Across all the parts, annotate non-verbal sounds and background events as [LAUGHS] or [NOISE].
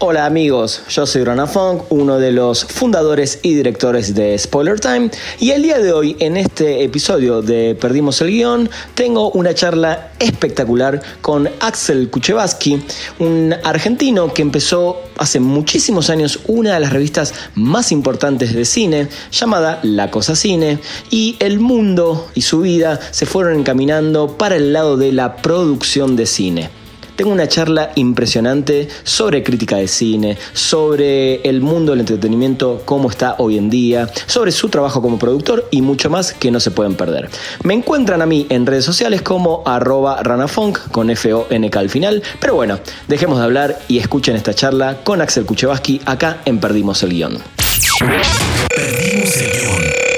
Hola amigos, yo soy Rana Funk, uno de los fundadores y directores de Spoiler Time y el día de hoy en este episodio de Perdimos el Guión tengo una charla espectacular con Axel Kuchevaski, un argentino que empezó hace muchísimos años una de las revistas más importantes de cine llamada La Cosa Cine y el mundo y su vida se fueron encaminando para el lado de la producción de cine tengo una charla impresionante sobre crítica de cine, sobre el mundo del entretenimiento, cómo está hoy en día, sobre su trabajo como productor y mucho más que no se pueden perder. Me encuentran a mí en redes sociales como arroba ranafunk con F-O-N-K al final, pero bueno, dejemos de hablar y escuchen esta charla con Axel Kuchevaski acá en Perdimos el Guión. Perdimos el Guión.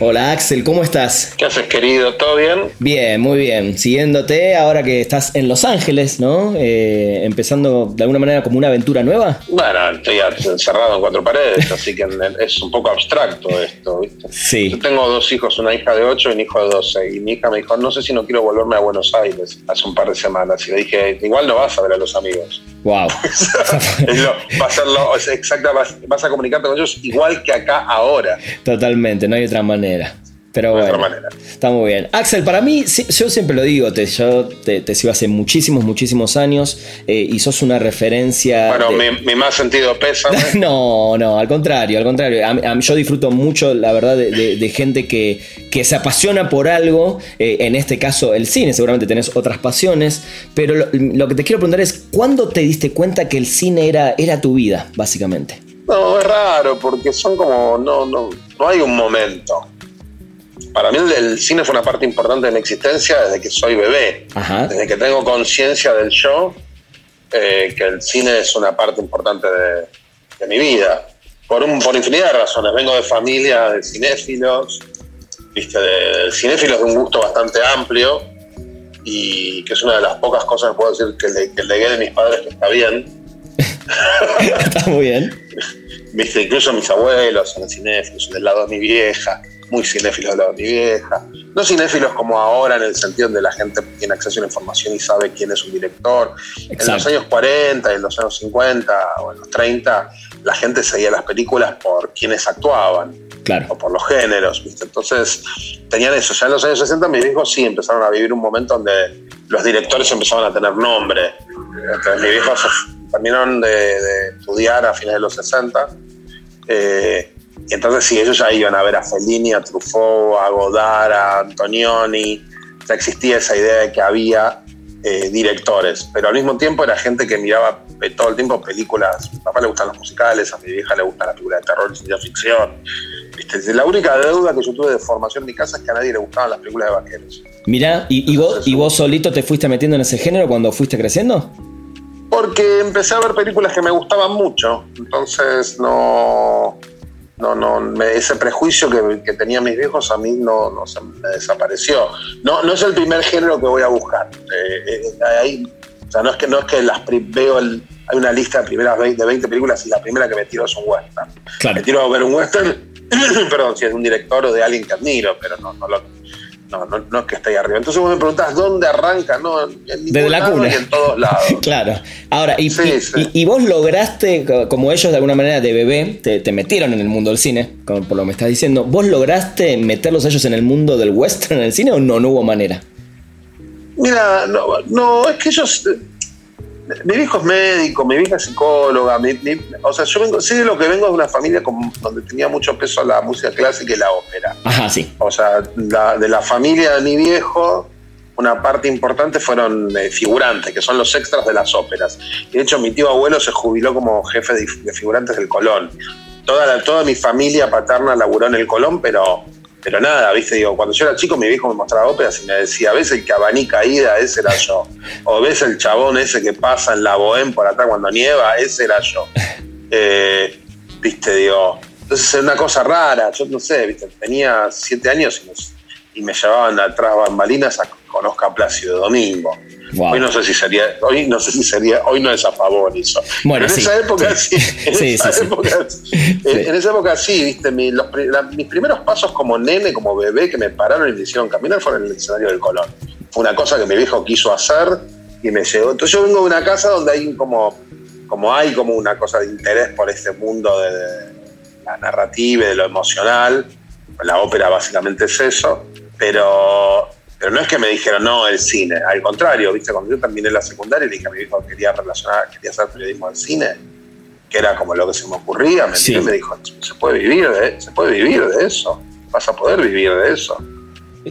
Hola Axel, ¿cómo estás? ¿Qué haces querido? ¿Todo bien? Bien, muy bien. Siguiéndote ahora que estás en Los Ángeles, ¿no? Eh, empezando de alguna manera como una aventura nueva. Bueno, estoy encerrado en cuatro paredes, así que es un poco abstracto esto, ¿viste? Sí. Yo tengo dos hijos, una hija de ocho y un hijo de doce. Y mi hija me dijo, no sé si no quiero volverme a Buenos Aires hace un par de semanas. Y le dije, igual no vas a ver a los amigos. Wow. [LAUGHS] va a ser lo, exacta, vas a comunicarte con ellos igual que acá ahora. Totalmente, no hay otra manera. Pero bueno, está muy bien. Axel, para mí, yo siempre lo digo, te, yo te, sigo hace muchísimos, muchísimos años eh, y sos una referencia. Bueno, mi, más sentido pesa. [LAUGHS] no, no, al contrario, al contrario. yo disfruto mucho, la verdad, de, gente que, que, se apasiona por algo, eh, en este caso el cine, seguramente tenés otras pasiones, pero lo, que te quiero preguntar es, ¿cuándo te diste cuenta que el cine era, era tu vida, básicamente? No, es raro, porque son como, no, no, no hay un momento. Para mí el, cine fue una parte importante de mi existencia desde que soy bebé, desde que tengo conciencia del show, eh, que el cine es una parte importante de, mi vida, por, un, por infinidad de razones. Vengo de familia de cinéfilos, ¿viste? De, cinéfilos de un gusto bastante amplio y que es una de las pocas cosas que puedo decir que, le, que legué de mis padres que está bien [LAUGHS] Está muy bien. Viste, incluso mis abuelos son cinéfilos, del lado de mi vieja, muy cinéfilos de mi vieja. No cinéfilos como ahora en el sentido de la gente tiene acceso a la información y sabe quién es un director. En los años 40, en los años 50 o en los 30, la gente seguía las películas por quienes actuaban. Claro. O por los géneros, ¿viste? Entonces, tenían eso. Ya en los años 60 mis viejos sí empezaron a vivir un momento donde los directores empezaban a tener nombre. Entonces, mis viejos terminaron de, estudiar a fines de los 60. Eh, y entonces sí, ellos ya iban a ver a Fellini, a Truffaut, a Godard, a Antonioni. Ya existía esa idea de que había eh, directores, pero al mismo tiempo era gente que miraba todo el tiempo películas. A mi papá le gustan los musicales, a mi vieja le gusta la película de terror y ciencia ficción. La única deuda que yo tuve de formación en mi casa es que a nadie le gustaban las películas de vaqueros. Mirá, ¿y, vos, ¿y vos solito te fuiste metiendo en ese género cuando fuiste creciendo? Porque empecé a ver películas que me gustaban mucho, entonces no, no, no, ese prejuicio que, que tenían mis viejos a mí no, no se me desapareció. No, no es el primer género que voy a buscar. Eh, eh, o sea, no es que, no es que las veo hay una lista de primeras 20, de 20 películas y la primera que me tiro es un western. Me tiro a ver un western, [CLEARS THROAT] perdón, si es de un director o de alguien que admiro, pero no, no lo, no, no, no es que esté ahí arriba. Entonces vos me preguntás dónde arranca, ¿no? Desde la cuna. en todos lados. [LAUGHS] claro. Ahora, y, y, vos lograste, como ellos de alguna manera de bebé, te, metieron en el mundo del cine, como por lo que me estás diciendo, ¿vos lograste meterlos ellos en el mundo del western en el cine o no, no hubo manera? Mira, no, no, es que ellos mi hijo es médico, mi vieja es psicóloga, o sea, yo vengo, sí de lo que vengo de una familia donde tenía mucho peso la música clásica y la ópera. Ajá, sí. O sea, de la familia de mi viejo, una parte importante fueron eh, figurantes, que son los extras de las óperas. Y de hecho, mi tío abuelo se jubiló como jefe de, de figurantes del Colón. Toda, la, toda mi familia paterna laburó en el Colón, pero pero nada, viste, digo, cuando yo era chico mi viejo me mostraba óperas y me decía, ¿ves el que abanica ida? Ese era yo. O ves el chabón ese que pasa en la bohem por atrás cuando nieva, ese era yo. [LAUGHS] Eh, viste, digo, entonces es una cosa rara, yo no sé, viste, tenía siete años y, me llevaban atrás bambalinas a, con Oscar Plácido Domingo. Hoy no sé si sería, hoy no sé si sería, hoy no es a favor eso. Bueno, en esa época sí. En, esa época, en, esa época sí, viste, mis primeros pasos como nene, como bebé, que me pararon y me hicieron caminar fueron en el escenario del Colón. Fue una cosa que mi viejo quiso hacer y me llegó. Entonces yo vengo de una casa donde hay como, como hay como una cosa de interés por este mundo de, de la narrativa y de lo emocional. La ópera básicamente es eso, pero pero no es que me dijeron, no, el cine. Al contrario, ¿viste? Cuando yo terminé la secundaria y dije a mi hijo que quería relacionar, quería hacer periodismo al cine, que era como lo que se me ocurría, me, dijo, se puede, vivir de, se puede vivir de eso. Vas a poder vivir de eso.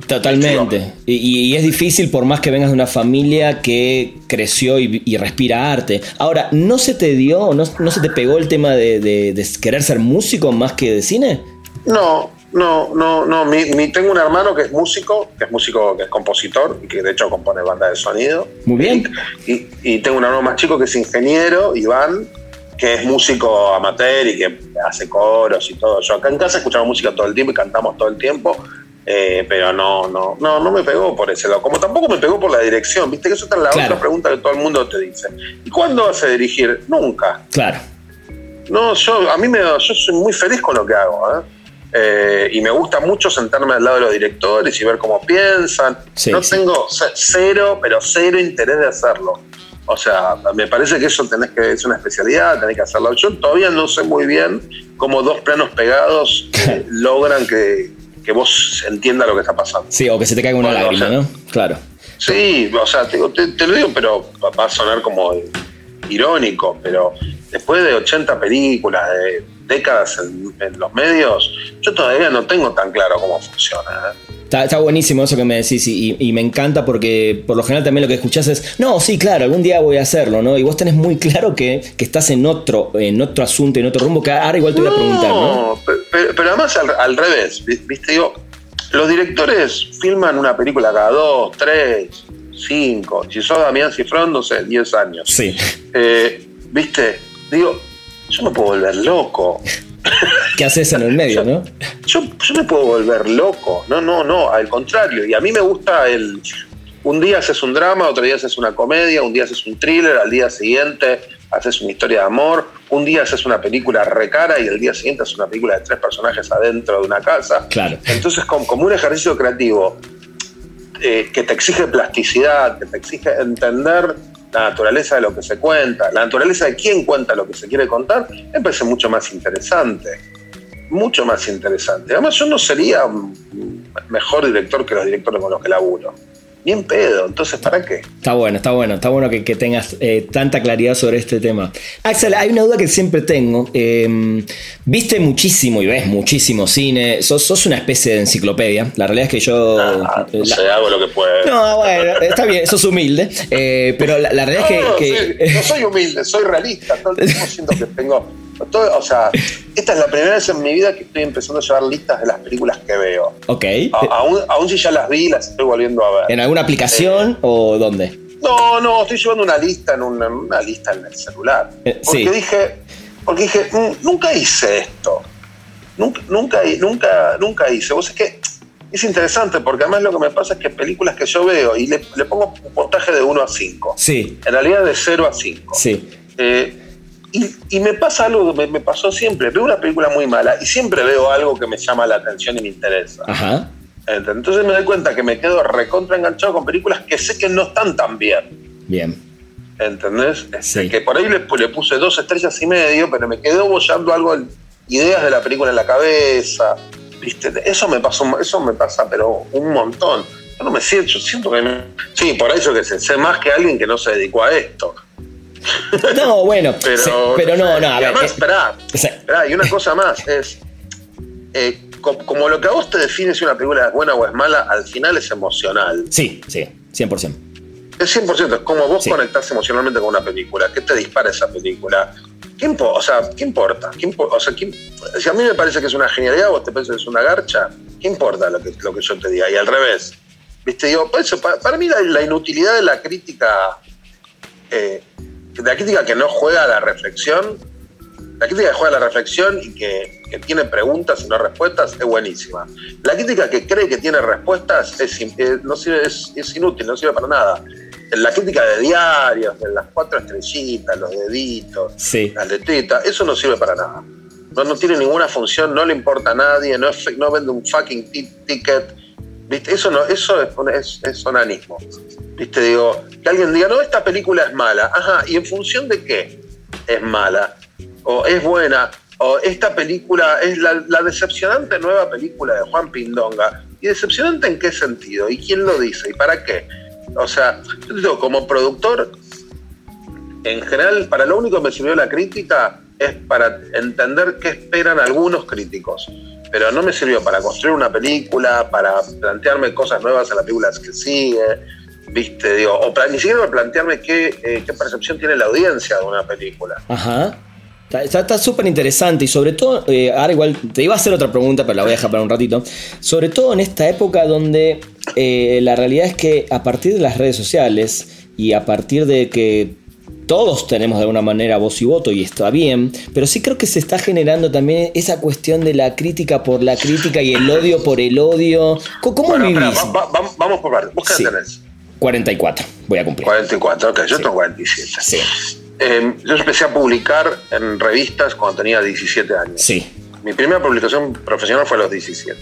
Totalmente. Y, es difícil por más que vengas de una familia que creció y, respira arte. Ahora, ¿no se te dio, no, no se te pegó el tema de, de, querer ser músico más que de cine? No, no, no, no. Mi, tengo un hermano que es músico, que es músico, que es compositor y que de hecho compone banda de sonido. Muy bien. Y, tengo un hermano más chico que es ingeniero, Iván, que es músico amateur y que hace coros y todo. Yo acá en casa escuchamos música todo el tiempo y cantamos todo el tiempo. Eh, pero no, no, no, no me pegó por ese lado. Como tampoco me pegó por la dirección, viste que eso es la otra pregunta que todo el mundo te dice. ¿Y cuándo vas a dirigir? Nunca. Claro. No, yo a mí me, yo soy muy feliz con lo que hago. ¿eh? Eh, y me gusta mucho sentarme al lado de los directores y ver cómo piensan. no tengo cero, pero cero interés de hacerlo. O sea, me parece que eso tenés que, es una especialidad, tenés que hacerlo. Yo todavía no sé muy bien cómo dos planos pegados eh, [LAUGHS] logran que, que, vos entiendas lo que está pasando. Sí, o que se te caiga una lágrima, ¿no? Claro. Sí, o sea, te, te, lo digo, pero va a sonar como irónico, pero después de 80 películas, de décadas en, los medios, yo todavía no tengo tan claro cómo funciona. ¿eh? Está, buenísimo eso que me decís y, me encanta porque por lo general también lo que escuchás es, no, sí, claro, algún día voy a hacerlo, ¿no? Y vos tenés muy claro que, estás en otro, en otro asunto, en otro rumbo, que ahora igual te voy a preguntar, ¿no? Pero, pero además al, revés, ¿viste? Digo, los directores filman una película cada dos, tres, cinco, si sos Damián Cifrón, no sé, diez años. Sí. Eh, ¿Viste? Digo, yo me puedo volver loco. ¿Qué haces en el medio, no? Yo, me puedo volver loco. No, no, no, al contrario. Y a mí me gusta el. Un día haces un drama, otro día haces una comedia, un día haces un thriller, al día siguiente haces una historia de amor, un día haces una película recara y el día siguiente haces una película de tres personajes adentro de una casa. Claro. Entonces, como, un ejercicio creativo eh, que te exige plasticidad, que te exige entender la naturaleza de lo que se cuenta, la naturaleza de quién cuenta lo que se quiere contar, me parece mucho más interesante. Mucho más interesante. Además, yo no sería mejor director que los directores con los que laburo bien pedo, entonces ¿para qué? Está bueno, está bueno, está bueno que, tengas eh, tanta claridad sobre este tema. Axel, hay una duda que siempre tengo. Em, viste muchísimo y ves muchísimo cine, sos, una especie de enciclopedia. La realidad es que yo... Ah, no sé, hago lo que puedo. No, bueno, está bien, sos humilde, eh, pero la, realidad es que... No, soy humilde, soy realista, tiempo [LAUGHS] siento que tengo o sea, esta es la primera vez en mi vida que estoy empezando a llevar listas de las películas que veo. Ok. aún, si ya las vi, las estoy volviendo a ver. ¿En alguna aplicación eh, o dónde? No, no, estoy llevando una lista en una, lista en el celular. Eh, porque dije, porque dije, mm, nunca hice esto. Nunca, nunca, nunca, nunca hice. Vos es que es interesante porque además lo que me pasa es que películas que yo veo y le, pongo un puntaje de 1 a 5. Sí. En realidad de 0 a 5. Sí. Eh, y, me pasa algo que me, pasó siempre. Veo una película muy mala y siempre veo algo que me llama la atención y me interesa. Ajá. Entonces me doy cuenta que me quedo recontra enganchado con películas que sé que no están tan bien. Bien. ¿Entendés? Este, que por ahí le, puse dos estrellas y medio, pero me quedó bollando algo, ideas de la película en la cabeza. ¿Viste? Eso me pasó, eso me pasa, pero un montón. Yo no me siento, yo siento que Sí, por eso que sé, sé más que alguien que no se dedicó a esto. [LAUGHS] No, bueno, pero, no, no, a ver. Además, eh, y una cosa más es. Eh, como, lo que a vos te define si una película es buena o es mala, al final es emocional. Sí, sí, 100%. Es 100%, es como vos conectás emocionalmente con una película. ¿Qué te dispara esa película? ¿Qué, o sea, ¿qué importa? o sea, si a mí me parece que es una genialidad, vos te pensás que es una garcha, ¿qué importa lo que, lo que yo te diga? Y al revés. ¿Viste? Digo, para, mí la, inutilidad de la crítica eh, la crítica que no juega a la reflexión, la crítica que juega a la reflexión y que, tiene preguntas y no respuestas es buenísima. La crítica que cree que tiene respuestas es, eh, no sirve, es, inútil, no sirve para nada. la crítica de diarios, de las cuatro estrellitas, los deditos, las letritas, eso no sirve para nada. No, no tiene ninguna función, no le importa a nadie, no, no vende un fucking ticket. ¿Viste? Eso, no, eso es, es, sonanismo. ¿Viste? Digo, que alguien diga, no, esta película es mala. Ajá, ¿y en función de qué es mala? O es buena, o esta película es la, la decepcionante nueva película de Juan Pindonga. ¿Y decepcionante en qué sentido? ¿Y quién lo dice? ¿Y para qué? O sea, yo digo, como productor, en general, para lo único que me sirvió la crítica es para entender qué esperan algunos críticos. Pero no me sirvió para construir una película, para plantearme cosas nuevas en las películas que sigue, ¿viste? Digo, o ni siquiera plantearme qué, eh, qué percepción tiene la audiencia de una película. Ajá. Está súper interesante y sobre todo, eh, ahora igual te iba a hacer otra pregunta, pero la voy a dejar para un ratito. Sobre todo en esta época donde eh, la realidad es que a partir de las redes sociales y a partir de que todos tenemos de alguna manera voz y voto y está bien, pero sí creo que se está generando también esa cuestión de la crítica por la crítica y el odio por el odio. ¿Cómo vivís? vamos por varios. ¿Vos qué tenés? 44, voy a cumplir. 44, ok, yo tengo 47. Sí. Em, yo empecé a publicar en revistas cuando tenía 17 años. Sí. Mi primera publicación profesional fue a los 17.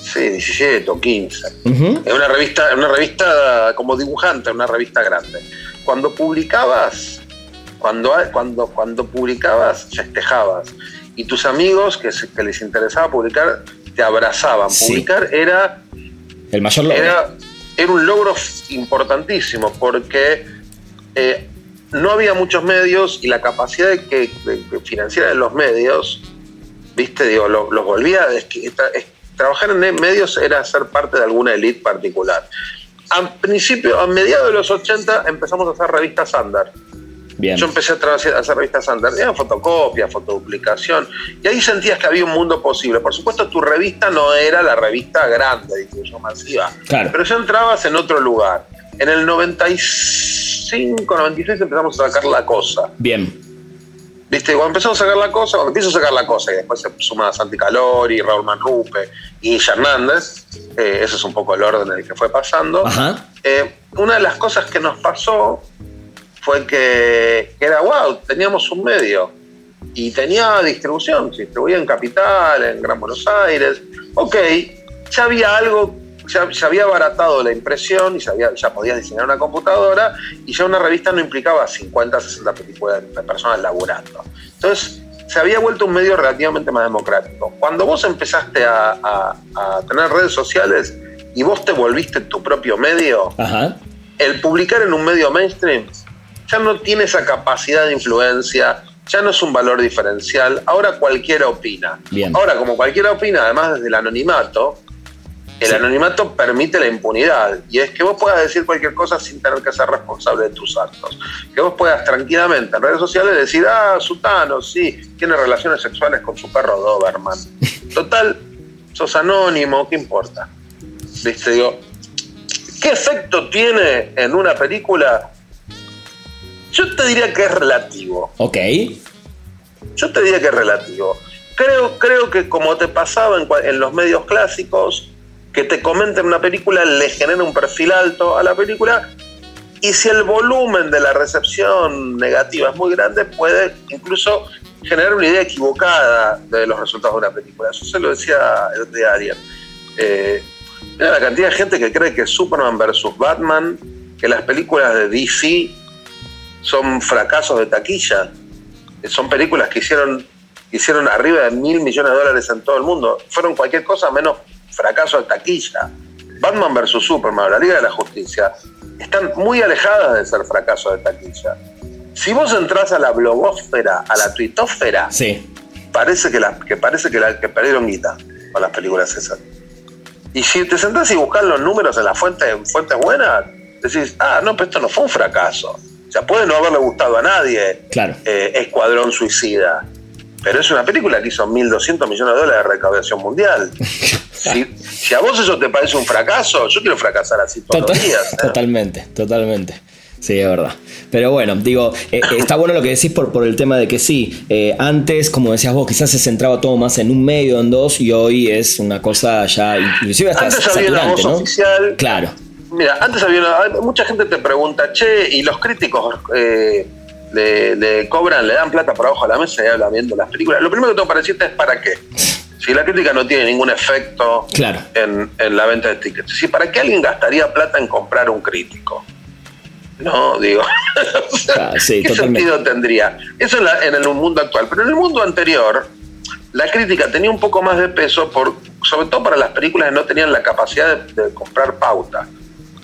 Sí, 17 o 15. En una revista, una revista como dibujante, una revista grande. Cuando publicabas, cuando, cuando, cuando publicabas, festejabas. Y tus amigos que, que les interesaba publicar te abrazaban. Publicar era. El mayor logro. Era, era un logro importantísimo porque eh, no había muchos medios y la capacidad de que financiera de los medios, viste, digo, los, volvía trabajar en medios era ser parte de alguna élite particular. A principio, a mediados de los 80 empezamos a hacer revistas under. Bien. Yo empecé a, hacer revistas era fotocopia, fotoduplicación, y ahí sentías que había un mundo posible. Por supuesto, tu revista no era la revista grande, difusión masiva, pero ya entrabas en otro lugar. En el 95, 96 empezamos a sacar la cosa. Bien. ¿Viste? Cuando empezamos a sacar la cosa, cuando empiezo a sacar la cosa, y después se suma Santi Calori, Raúl Manrupe y Hernández, eh, ese es un poco el orden en el que fue pasando. Eh, una de las cosas que nos pasó fue que, que, era, wow, teníamos un medio y tenía distribución, se distribuía en Capital, en Gran Buenos Aires. Ok, ya había algo ya, había abaratado la impresión y ya, ya podías diseñar una computadora y ya una revista no implicaba 50, 60 personas laburando. Entonces, se había vuelto un medio relativamente más democrático. Cuando vos empezaste a, tener redes sociales y vos te volviste tu propio medio, el publicar en un medio mainstream ya no tiene esa capacidad de influencia, ya no es un valor diferencial, ahora cualquiera opina. Ahora, como cualquiera opina, además desde el anonimato, el anonimato permite la impunidad y es que vos puedas decir cualquier cosa sin tener que ser responsable de tus actos. Que vos puedas tranquilamente en redes sociales decir, ah, Sutano, sí, tiene relaciones sexuales con su perro Doberman. [LAUGHS] Total, sos anónimo, ¿qué importa? ¿Viste? Digo, ¿qué efecto tiene en una película? Yo te diría que es relativo. Ok. Yo te diría que es relativo. Creo, creo que como te pasaba en, en los medios clásicos, que te comenten una película le genera un perfil alto a la película y si el volumen de la recepción negativa es muy grande, puede incluso generar una idea equivocada de los resultados de una película. Eso se lo decía de Ariel. Eh, la cantidad de gente que cree que Superman versus Batman, que las películas de DC son fracasos de taquilla. Son películas que hicieron, hicieron arriba de mil millones de dólares en todo el mundo. Fueron cualquier cosa menos fracaso de taquilla. Batman vs. Superman, la Liga de la Justicia, están muy alejadas de ser fracaso de taquilla. Si vos entras a la blogósfera, a la tuitósfera, sí. parece que, la, que parece que, la, que perdieron guita con las películas esas. Y si te sentás y buscas los números en la fuente, en fuentes buenas, decís, ah, no, pero esto no fue un fracaso. O sea, puede no haberle gustado a nadie claro. Eh, Escuadrón Suicida. Pero es una película que hizo 1.200 millones de dólares de recaudación mundial. [LAUGHS] si, a vos eso te parece un fracaso, yo quiero fracasar así todos los días. ¿eh? Totalmente, totalmente. Sí, es verdad. Pero bueno, digo, eh, está bueno lo que decís por, por el tema de que sí, antes, como decías vos, quizás se centraba todo más en un medio, en dos, y hoy es una cosa ya, inclusive hasta antes había una voz oficial. Claro. Mira, antes había mucha gente te pregunta, che, ¿y los críticos eh, le, cobran, le dan plata por abajo de la mesa y hablan viendo las películas? Lo primero que tengo para decirte es para qué. Si la crítica no tiene ningún efecto en, la venta de tickets, si para qué alguien gastaría plata en comprar un crítico, no, digo, [LAUGHS] ah, ¿qué sentido tendría? Eso en, el mundo actual, pero en el mundo anterior, la crítica tenía un poco más de peso, por, sobre todo para las películas que no tenían la capacidad de, comprar pauta.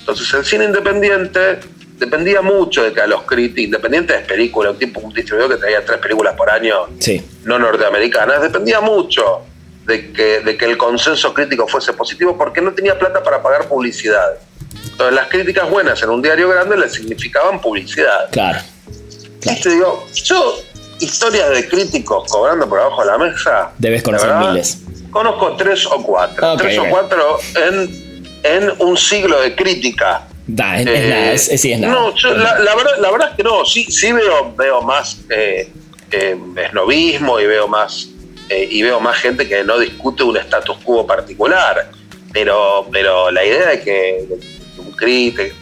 Entonces el cine independiente dependía mucho de que a los críticos, independientes de películas, un tipo un distribuidor que traía tres películas por año no norteamericanas, dependía mucho de que, de que el consenso crítico fuese positivo porque no tenía plata para pagar publicidad. Entonces, las críticas buenas en un diario grande le significaban publicidad. Claro. Y te digo, yo, historias de críticos cobrando por abajo de la mesa. Debes conocer miles. Conozco tres o cuatro. tres o cuatro en, en un siglo de crítica. Da, es, nada, es, sí, es nada. No, la, verdad, la verdad es que no, sí, sí veo, veo más eh, eh, esnovismo y veo más eh, y veo más gente que no discute un status quo particular. Pero, pero la idea de que crítica.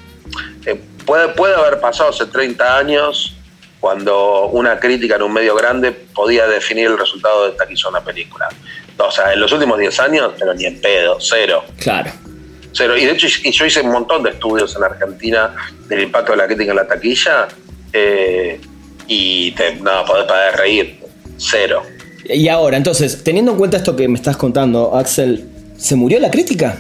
Eh, puede, puede haber pasado hace 30 años cuando una crítica en un medio grande podía definir el resultado de taquizo una película. O sea, en los últimos 10 años, pero ni en pedo, cero. Claro. Cero. Y de hecho, yo hice un montón de estudios en Argentina del impacto de la crítica en la taquilla eh, y te, no, podés reír. Cero. Y ahora, entonces, teniendo en cuenta esto que me estás contando, Axel, ¿se murió la crítica?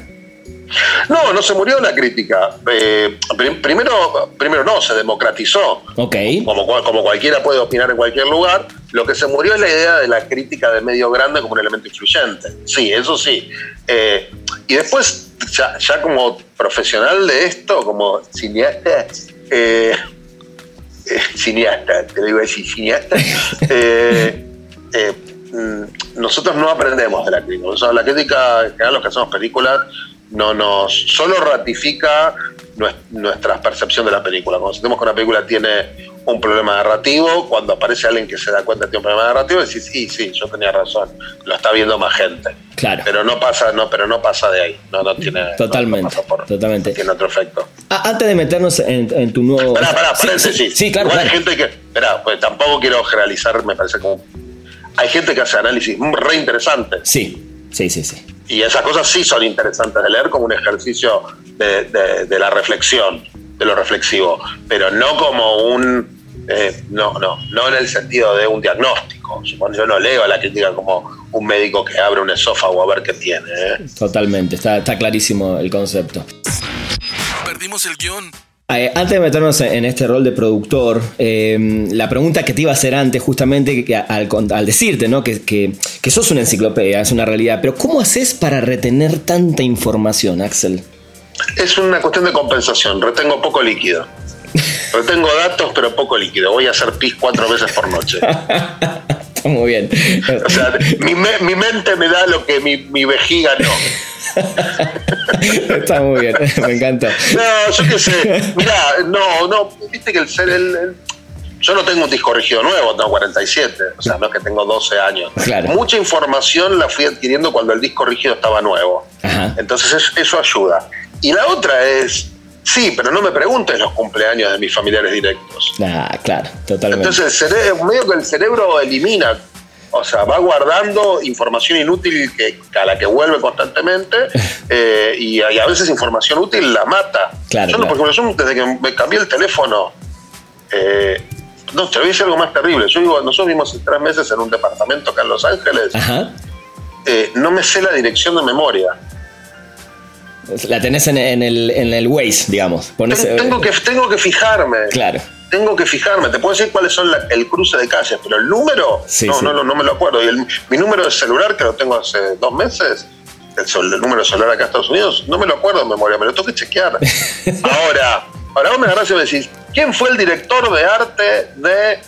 No, no se murió la crítica. Eh, primero, primero no, se democratizó. Ok. Como, como cualquiera puede opinar en cualquier lugar. Lo que se murió es la idea de la crítica de medio grande como un elemento influyente. Sí, eso sí. Eh, y después, ya, como profesional de esto, como cineasta, eh, cineasta, te digo decir cineasta, [LAUGHS] mm, nosotros no aprendemos de la crítica. la crítica, en general, los que hacemos películas, no nos solo ratifica nuestra percepción de la película. Cuando sentimos que una película tiene un problema narrativo, cuando aparece alguien que se da cuenta que tiene un problema narrativo, decís, sí, sí, yo tenía razón, lo está viendo más gente. Claro. Pero no pasa, no, pero no pasa de ahí. No, no tiene. Totalmente. totalmente. Tiene otro efecto. antes de meternos en, tu nuevo. Esperá, paréntesis. Sí, claro. hay gente que. Esperá, pues tampoco quiero generalizar, me parece como. Hay gente que hace análisis re interesantes. Sí, sí, sí, sí. Y esas cosas sí son interesantes de leer como un ejercicio de, la reflexión, de lo reflexivo, pero no como un... Eh, no, no, no en el sentido de un diagnóstico. Yo no leo a la crítica como un médico que abre un esófago a ver qué tiene. ¿eh? Totalmente, está, está clarísimo el concepto. Perdimos el guion. Eh, antes de meternos en este rol de productor, eh, la pregunta que te iba a hacer antes, justamente al, decirte ¿no? que, que, sos una enciclopedia, es una realidad, pero ¿cómo haces para retener tanta información, Axel? Es una cuestión de compensación, retengo poco líquido. Retengo datos, pero poco líquido. Voy a hacer pis cuatro veces por noche. [LAUGHS] Muy bien. O sea, mi, mente me da lo que mi, mi vejiga no. Está muy bien, me encanta. No, yo qué sé. Mirá, no, no, viste que el ser el, yo no tengo un disco rígido nuevo, tengo 47, o sea, no es que tengo 12 años. Mucha información la fui adquiriendo cuando el disco rígido estaba nuevo. Entonces eso ayuda. Y la otra es, sí, pero no me preguntes los cumpleaños de mis familiares directos. Ah, claro, totalmente. Entonces, medio que el cerebro elimina o sea, va guardando información inútil que, a la que vuelve constantemente [LAUGHS] eh, y, a veces información útil la mata. Claro, yo, Por ejemplo, desde que me cambié el teléfono, eh, no, te voy a decir algo más terrible. Yo digo, nosotros vivimos tres meses en un departamento acá en Los Ángeles. Eh, no me sé la dirección de memoria. La tenés en, el, en el Waze, digamos. tengo, que, tengo que fijarme. Claro tengo que fijarme, te puedo decir cuáles son el cruce de calles, pero el número no, no, no, me lo acuerdo. Y mi número de celular, que lo tengo hace dos meses, el, número de celular acá en Estados Unidos, no me lo acuerdo de memoria, me lo tengo que chequear. [LAUGHS] ahora, ahora vos me agarrás y me decís, ¿quién fue el director de arte de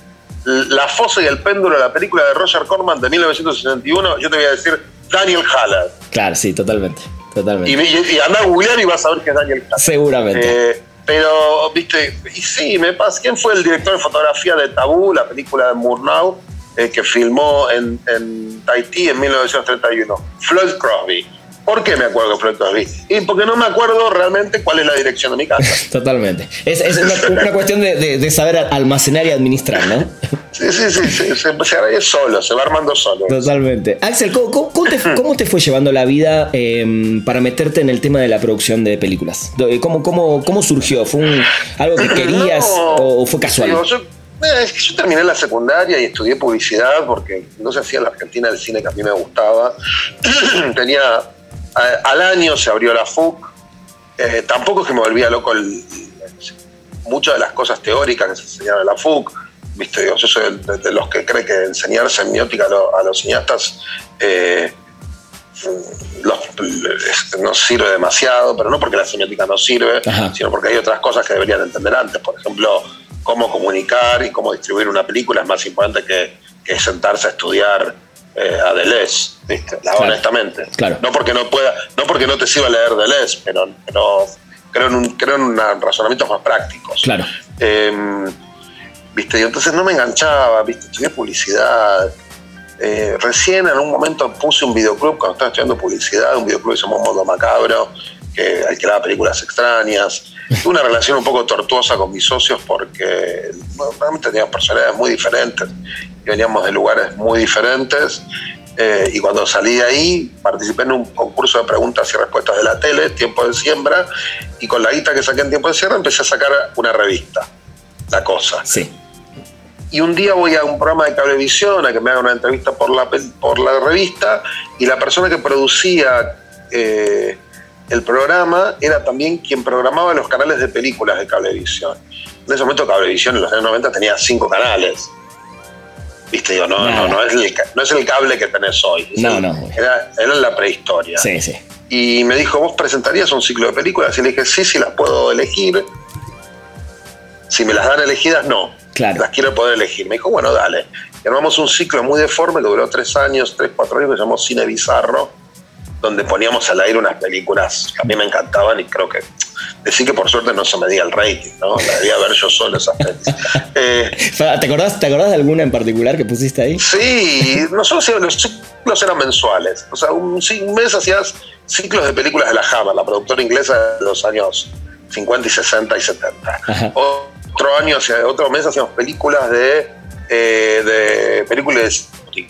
La fosa y el péndulo, la película de Roger Corman de 1961? Yo te voy a decir Daniel Haller. Claro, sí, totalmente. Totalmente. Y, y, anda a googlear y vas a ver que es Daniel. Seguramente. Eh, pero, viste, y sí, me pasa. ¿Quién fue el director de fotografía de Tabú, la película de Murnau, eh, que filmó en, en, Tahití en 1931? Floyd Crosby. ¿Por qué me acuerdo de Proyecto David? Y porque no me acuerdo realmente cuál es la dirección de mi casa. [LAUGHS] Totalmente. Es, es una, [LAUGHS] cuestión de, saber almacenar y administrar, ¿no? Sí, sí, sí, sí se, se solo, se va armando solo. Totalmente. Axel, ¿cómo, cómo, te, fue llevando la vida em, para meterte en el tema de la producción de películas? ¿Cómo, cómo, cómo surgió? ¿Fue algo que querías o fue casual? Eh, es que yo terminé la secundaria y estudié publicidad porque no se hacía en la Argentina el cine que a mí me gustaba. [CLEARS THROAT] Tenía, al año se abrió la FUC. Eh, tampoco es que me volvía loco muchas de las cosas teóricas que se enseñaban en la FUC. ¿viste? yo soy de, los que cree que enseñar semiótica a, los cineastas eh, no sirve demasiado, pero no porque la semiótica no sirve, sino porque hay otras cosas que deberían entender antes. Por ejemplo, cómo comunicar y cómo distribuir una película es más importante que, sentarse a estudiar eh, a Deleuze, honestamente. No porque no pueda, no porque no te sirva leer Deleuze, pero, pero creo en un, creo en razonamientos más prácticos. Claro. Em, viste, y entonces no me enganchaba, viste, estudié publicidad. Eh, recién en un momento puse un videoclub cuando estaba estudiando publicidad, un videoclub que se llamó Modo Macabro, que alquilaba películas extrañas. Tuve una relación un poco tortuosa con mis socios porque realmente teníamos personalidades muy diferentes y veníamos de lugares muy diferentes. Eh, y cuando salí de ahí, participé en un concurso de preguntas y respuestas de la tele, Tiempo de Siembra, y con la guita que saqué en Tiempo de Siembra empecé a sacar una revista, La Cosa. Sí. Y un día voy a un programa de cablevisión a que me haga una entrevista por la, por la revista, y la persona que producía eh, el programa era también quien programaba los canales de películas de Cablevisión. En ese momento Cablevisión en los años 90 tenía cinco canales. Viste, digo, no, no, no, es el, no es el cable que tenés hoy. No, no. Era, era la prehistoria. Sí, sí. Y me dijo, ¿vos presentarías un ciclo de películas? Y le dije, sí, sí, las puedo elegir. Si me las dan elegidas, no. Claro. Las quiero poder elegir. Me dijo, bueno, dale. Y armamos un ciclo muy deforme que duró tres años, tres, cuatro años, que se llamó Cine Bizarro donde poníamos al aire unas películas que a mí me encantaban y creo que decir que por suerte no se medía el rating, ¿no? La debía ver yo solo esas películas. [LAUGHS] Eh, ¿Te, acordás, ¿Te acordás de alguna en particular que pusiste ahí? Sí, nosotros los ciclos eran mensuales. O sea, un, mes hacías ciclos de películas de la Hammer, la productora inglesa de los años 50 y 60 y 70. Otro año, otro mes hacíamos películas de, eh, de películas de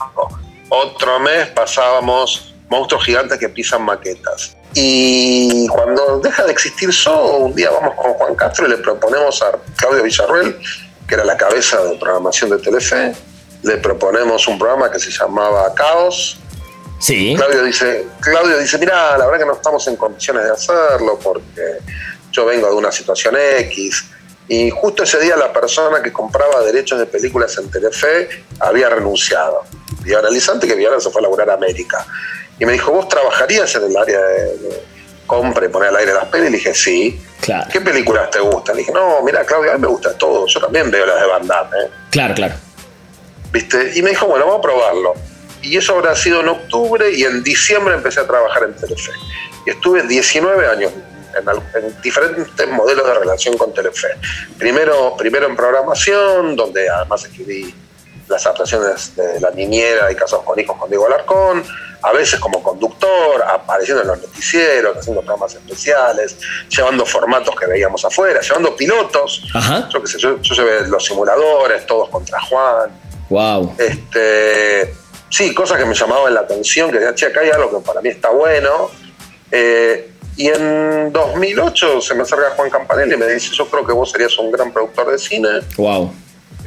Otro mes pasábamos monstruos gigantes que pisan maquetas. Y cuando deja de existir eso, un día vamos con Juan Castro y le proponemos a Claudio Villarruel, que era la cabeza de programación de Telefe, le proponemos un programa que se llamaba Caos. Sí. Claudio dice, Claudio dice, mira, la verdad que no estamos en condiciones de hacerlo porque yo vengo de una situación X. Y justo ese día la persona que compraba derechos de películas en Telefe había renunciado. Y ahora que Villarreal se fue a laburar a América. Y me dijo, ¿vos trabajarías en el área de, compra y poner al aire las pelis? Y le dije, sí. Claro. ¿Qué películas te gustan? Le dije, no, mira, Claudia, a mí me gusta todo. Yo también veo las de Van Damme. ¿eh? Claro, claro. ¿Viste? Y me dijo, bueno, vamos a probarlo. Y eso habrá sido en octubre y en diciembre empecé a trabajar en Telefe. Y estuve 19 años en, diferentes modelos de relación con Telefe. Primero, primero en programación, donde además escribí las adaptaciones de La Niñera y Casados con Hijos con Diego Alarcón a veces como conductor, apareciendo en los noticieros, haciendo programas especiales, llevando formatos que veíamos afuera, llevando pilotos. Yo qué sé, yo, llevé los simuladores, todos contra Juan. Wow. Este, sí, cosas que me llamaban la atención, que decía, che, acá hay algo que para mí está bueno. Eh, y en 2008 se me acerca Juan Campanelli y me dice, yo creo que vos serías un gran productor de cine. Wow.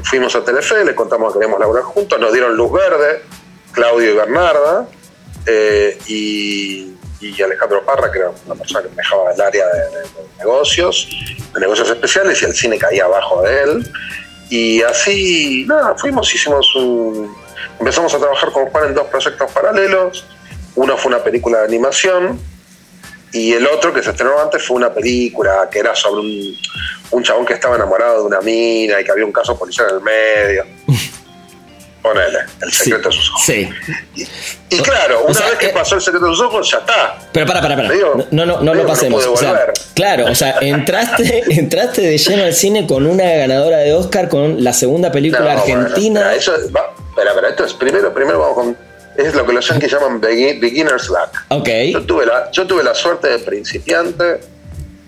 Fuimos a Telefe, le contamos que queríamos laburar juntos, nos dieron luz verde, Claudio y Bernarda. Eh, y, Alejandro Parra, que era una persona que manejaba el área de, negocios, de negocios especiales, y el cine caía abajo de él. Y así, nada, fuimos, hicimos un. Empezamos a trabajar con Juan en dos proyectos paralelos. Uno fue una película de animación, y el otro que se estrenó antes fue una película que era sobre un, un chabón que estaba enamorado de una mina y que había un caso policial en el medio. [LAUGHS] Ponele, el secreto de sus ojos. Sí. Y, claro, una vez que eh, pasó el secreto de sus ojos, ya está. Pero para, para, para. no, no, no lo pasemos. o sea, claro, o sea, entraste, [LAUGHS] [LAUGHS] entraste de lleno al cine con una ganadora de Oscar con la segunda película argentina. eso, espera, espera, esto es primero, primero vamos con Es lo que los yankees llaman beginner's luck. Okay. Yo, tuve la, yo tuve la suerte de principiante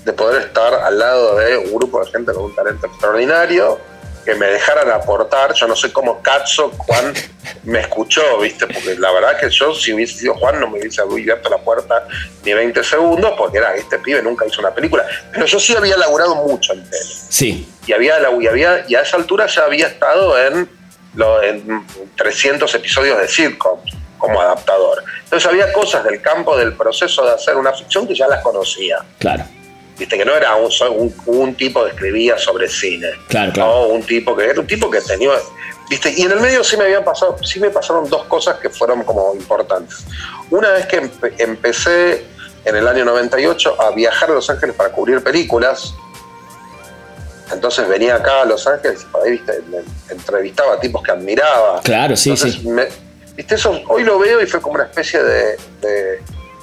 de poder estar al lado de un grupo de gente con un talento extraordinario que me dejaran aportar. Yo no sé cómo Katzo, Juan, [LAUGHS] me escuchó, ¿viste? Porque la verdad que yo, si hubiese sido Juan, no me hubiese abierto la puerta ni 20 segundos, porque era, este pibe nunca hizo una película. Pero yo sí había laburado mucho en tele. Sí. Y, había, y, había, y a esa altura ya había estado en, lo, en 300 episodios de sitcom como adaptador. Entonces había cosas del campo del proceso de hacer una ficción que ya las conocía. Claro. Viste que no era un, un, tipo que escribía sobre cine. Claro, claro. un tipo que era un tipo que tenía. ¿Viste? Y en el medio sí me habían pasado, sí me pasaron dos cosas que fueron como importantes. Una vez que empecé en el año 98 a viajar a Los Ángeles para cubrir películas. Entonces venía acá a Los Ángeles y por ahí ¿viste? entrevistaba a tipos que admiraba. Claro, sí, sí. ¿Viste? Eso hoy lo veo y fue como una especie de,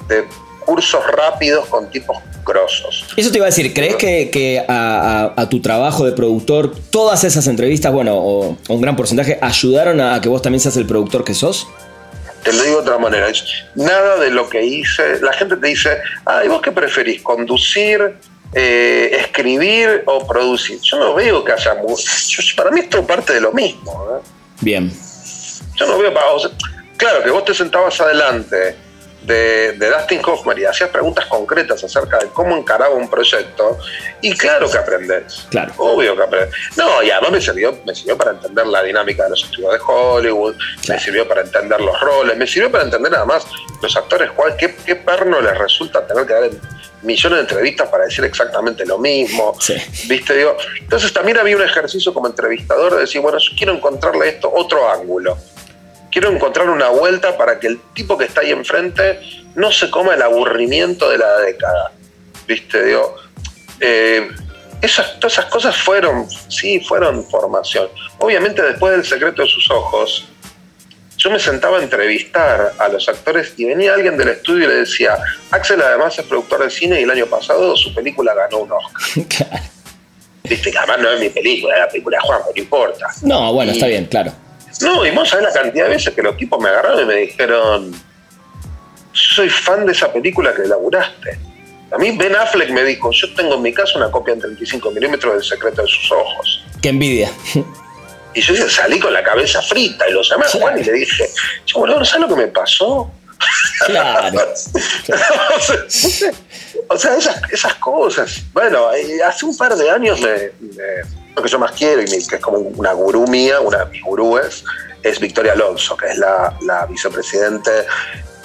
de cursos rápidos con tipos grosos. Eso te iba a decir, ¿crees que, a, tu trabajo de productor todas esas entrevistas, bueno, o, un gran porcentaje, ayudaron a que vos también seas el productor que sos? Te lo digo de otra manera, nada de lo que hice, la gente te dice, ¿y ¿vos qué preferís? ¿Conducir, eh, escribir o producir? Yo no veo que haya mucho, para mí esto es parte de lo mismo. ¿eh? Bien. Yo no veo para... claro, que vos te sentabas adelante de, Dustin Hoffman y hacías preguntas concretas acerca de cómo encaraba un proyecto, y claro que aprendes. Claro. Obvio que aprendes. No, y además me sirvió, me sirvió para entender la dinámica de los estudios de Hollywood, me sirvió para entender los roles, me sirvió para entender además los actores, cuál, qué, qué perno les resulta tener que dar millones de entrevistas para decir exactamente lo mismo. ¿Viste? Digo, entonces también había un ejercicio como entrevistador de decir, bueno, yo quiero encontrarle esto otro ángulo quiero encontrar una vuelta para que el tipo que está ahí enfrente no se coma el aburrimiento de la década. ¿Viste? Digo, eh, esas, todas esas cosas fueron, sí, fueron formación. Obviamente después del secreto de sus ojos, yo me sentaba a entrevistar a los actores y venía alguien del estudio y le decía, Axel además es productor de cine y el año pasado su película ganó un Oscar. [LAUGHS] Viste que además no es mi película, es la película de Juan, no importa. No, bueno, está bien, claro. No, y vos sabés la cantidad de veces que los tipos me agarraron y me dijeron, soy fan de esa película que elaboraste. A mí Ben Affleck me dijo, yo tengo en mi casa una copia en 35 milímetros del secreto de sus ojos. Qué envidia. Y yo salí con la cabeza frita y lo llamé a Juan y le dije, yo, boludo, ¿sabes lo que me pasó? Claro. [LAUGHS] o sea, esas, cosas. Bueno, eh, hace un par de años me lo que yo más quiero y que es como una gurú mía, una de mis gurúes, es Victoria Alonso, que es la, la vicepresidente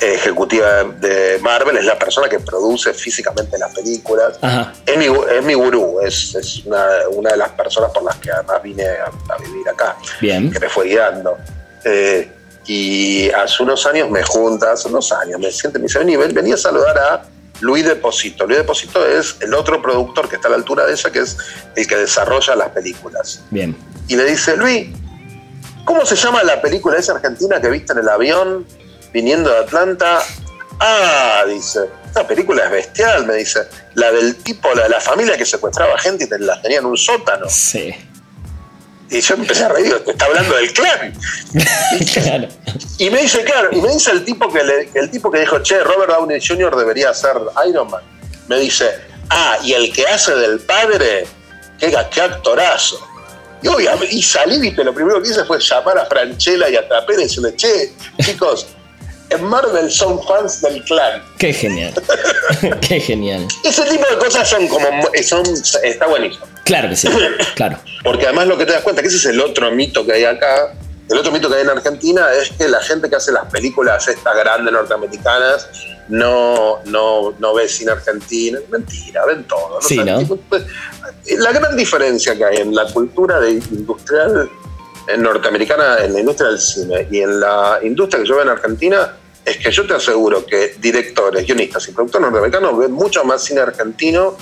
ejecutiva de Marvel, es la persona que produce físicamente las películas. Es mi, es mi gurú, es, es una, una, de las personas por las que además vine a, vivir acá, Bien. que me fue guiando. Eh, y hace unos años me junta, hace unos años, me siente, me dice, vení, vení a saludar a Luis Deposito. Luis Deposito es el otro productor que está a la altura de esa, que es el que desarrolla las películas. Bien. Y le dice, Luis, ¿cómo se llama la película esa argentina que viste en el avión viniendo de Atlanta? Ah, dice, esta película es bestial, me dice. La del tipo, la de la familia que secuestraba gente y las tenía en un sótano. Sí. Y yo empecé a reír, te está hablando del clan. [LAUGHS] Y me dice, claro, y me dice el tipo que el tipo que dijo, che, Robert Downey Jr. debería ser Iron Man. Me dice, ah, y el que hace del padre, qué, qué actorazo. Y, obviamente, y salí, viste, lo primero que hice fue llamar a Franchella y a Tapera y decirle, che, chicos, en Marvel son fans del clan. Qué genial. [LAUGHS] Qué genial. Ese tipo de cosas son como. Son, está buenísimo. Claro que sí, [COUGHS] claro. Porque además lo que te das cuenta, que ese es el otro mito que hay acá. El otro mito que hay en Argentina es que la gente que hace las películas estas grandes norteamericanas no, no, no ve cine argentino. Mentira, ven todo. Sí, ¿no? La gran diferencia que hay en la cultura de industrial norteamericana, en la industria del cine y en la industria que yo veo en Argentina, es que yo te aseguro que directores, guionistas y productores norteamericanos ven mucho más cine argentino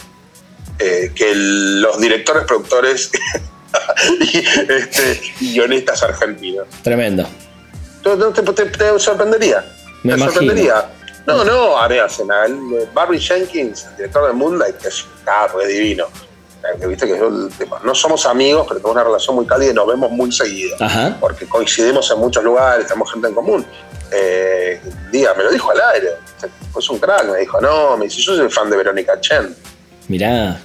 eh, que los directores, productores [LAUGHS] y, este, guionistas argentinos. Tremendo. ¿Te, te, sorprendería? Me sorprendería. No, no, el Barry Jenkins, el director de Moonlight, que es un divino. Que, viste que no somos amigos, pero tenemos una relación muy cálida y nos vemos muy seguido. Porque coincidimos en muchos lugares, tenemos gente en común. Eh, día me lo dijo al aire. Es un crack, me dijo, no, me dice, yo soy fan de Verónica Chen. Mirá.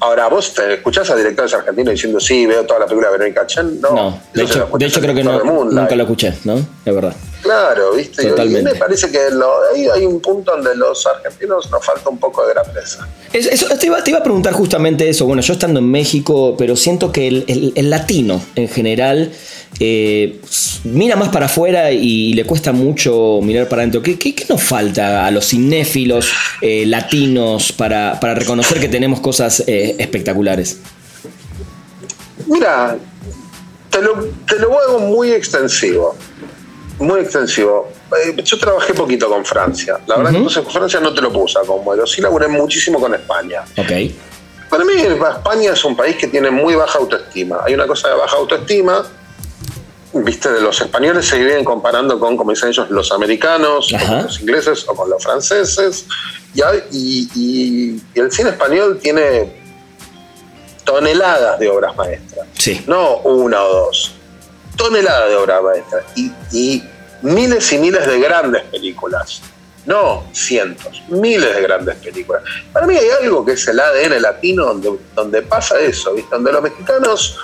Ahora, ¿vos te escuchás a directores argentinos diciendo, sí, veo toda la película de Verónica Chen? No, no de, hecho, de hecho creo que no, nunca lo escuché, ¿no? Es verdad. Claro, ¿viste? Totalmente. Y me parece que ahí hay un punto donde los argentinos nos falta un poco de grandeza. Eso, te, iba, a preguntar justamente eso. Bueno, yo estando en México, pero siento que el, latino en general eh, mira más para afuera y le cuesta mucho mirar para adentro. ¿Qué, nos falta a los cinéfilos eh, latinos para, reconocer que tenemos cosas eh, espectaculares? Mira, te lo, te lo hago muy extensivo muy extensivo. Eh, yo trabajé poquito con Francia. La verdad que con Francia no te lo puse como modelo. Sí laburé muchísimo con España. Ok. Para mí España es un país que tiene muy baja autoestima. Hay una cosa de baja autoestima. Viste, de los españoles se viven comparando con, como dicen ellos, los americanos, con los ingleses o con los franceses. Y, y el cine español tiene toneladas de obras maestras. Sí. No una o dos toneladas de obra maestra y, miles y miles de grandes películas. No cientos, miles de grandes películas. Para mí hay algo que es el ADN latino donde, donde pasa eso, ¿viste? donde a los mexicanos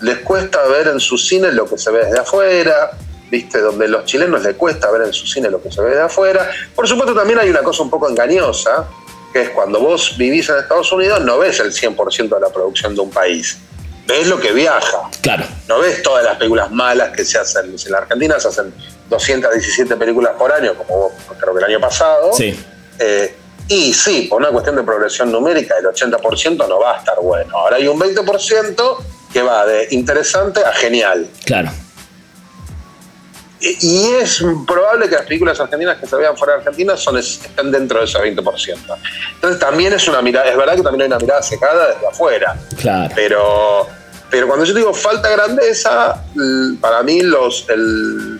les cuesta ver en su cine lo que se ve desde afuera, ¿viste? donde a los chilenos les cuesta ver en su cine lo que se ve desde afuera. Por supuesto también hay una cosa un poco engañosa, que es cuando vos vivís en Estados Unidos no ves el 100% de la producción de un país ves lo que viaja. Claro. No ves todas las películas malas que se hacen. En la Argentina se hacen 217 películas por año, como creo que el año pasado. Sí. Eh, y sí, por una cuestión de progresión numérica, el 80% no va a estar bueno. Ahora hay un 20% que va de interesante a genial. Claro. Y es probable que las películas argentinas que se vean fuera de Argentina son, estén dentro de ese 20%. Entonces también es una mirada, es verdad que también hay una mirada secada desde afuera. Claro. Pero pero cuando yo digo falta grandeza, para mí los, el,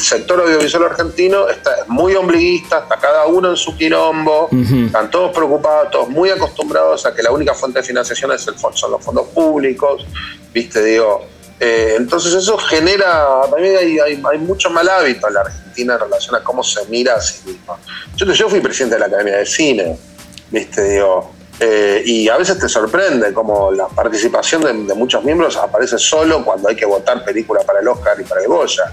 sector audiovisual argentino está muy ombliguista, está cada uno en su quilombo, están todos preocupados, todos muy acostumbrados a que la única fuente de financiación es el, son los fondos públicos, ¿viste? Digo, eh, entonces eso genera, para mí hay, mucho mal hábito en la Argentina en relación a cómo se mira a sí mismo. Yo, yo fui presidente de la Academia de Cine, ¿viste? Digo, eh, y a veces te sorprende como la participación de, muchos miembros aparece solo cuando hay que votar película para el Oscar y para el Goya.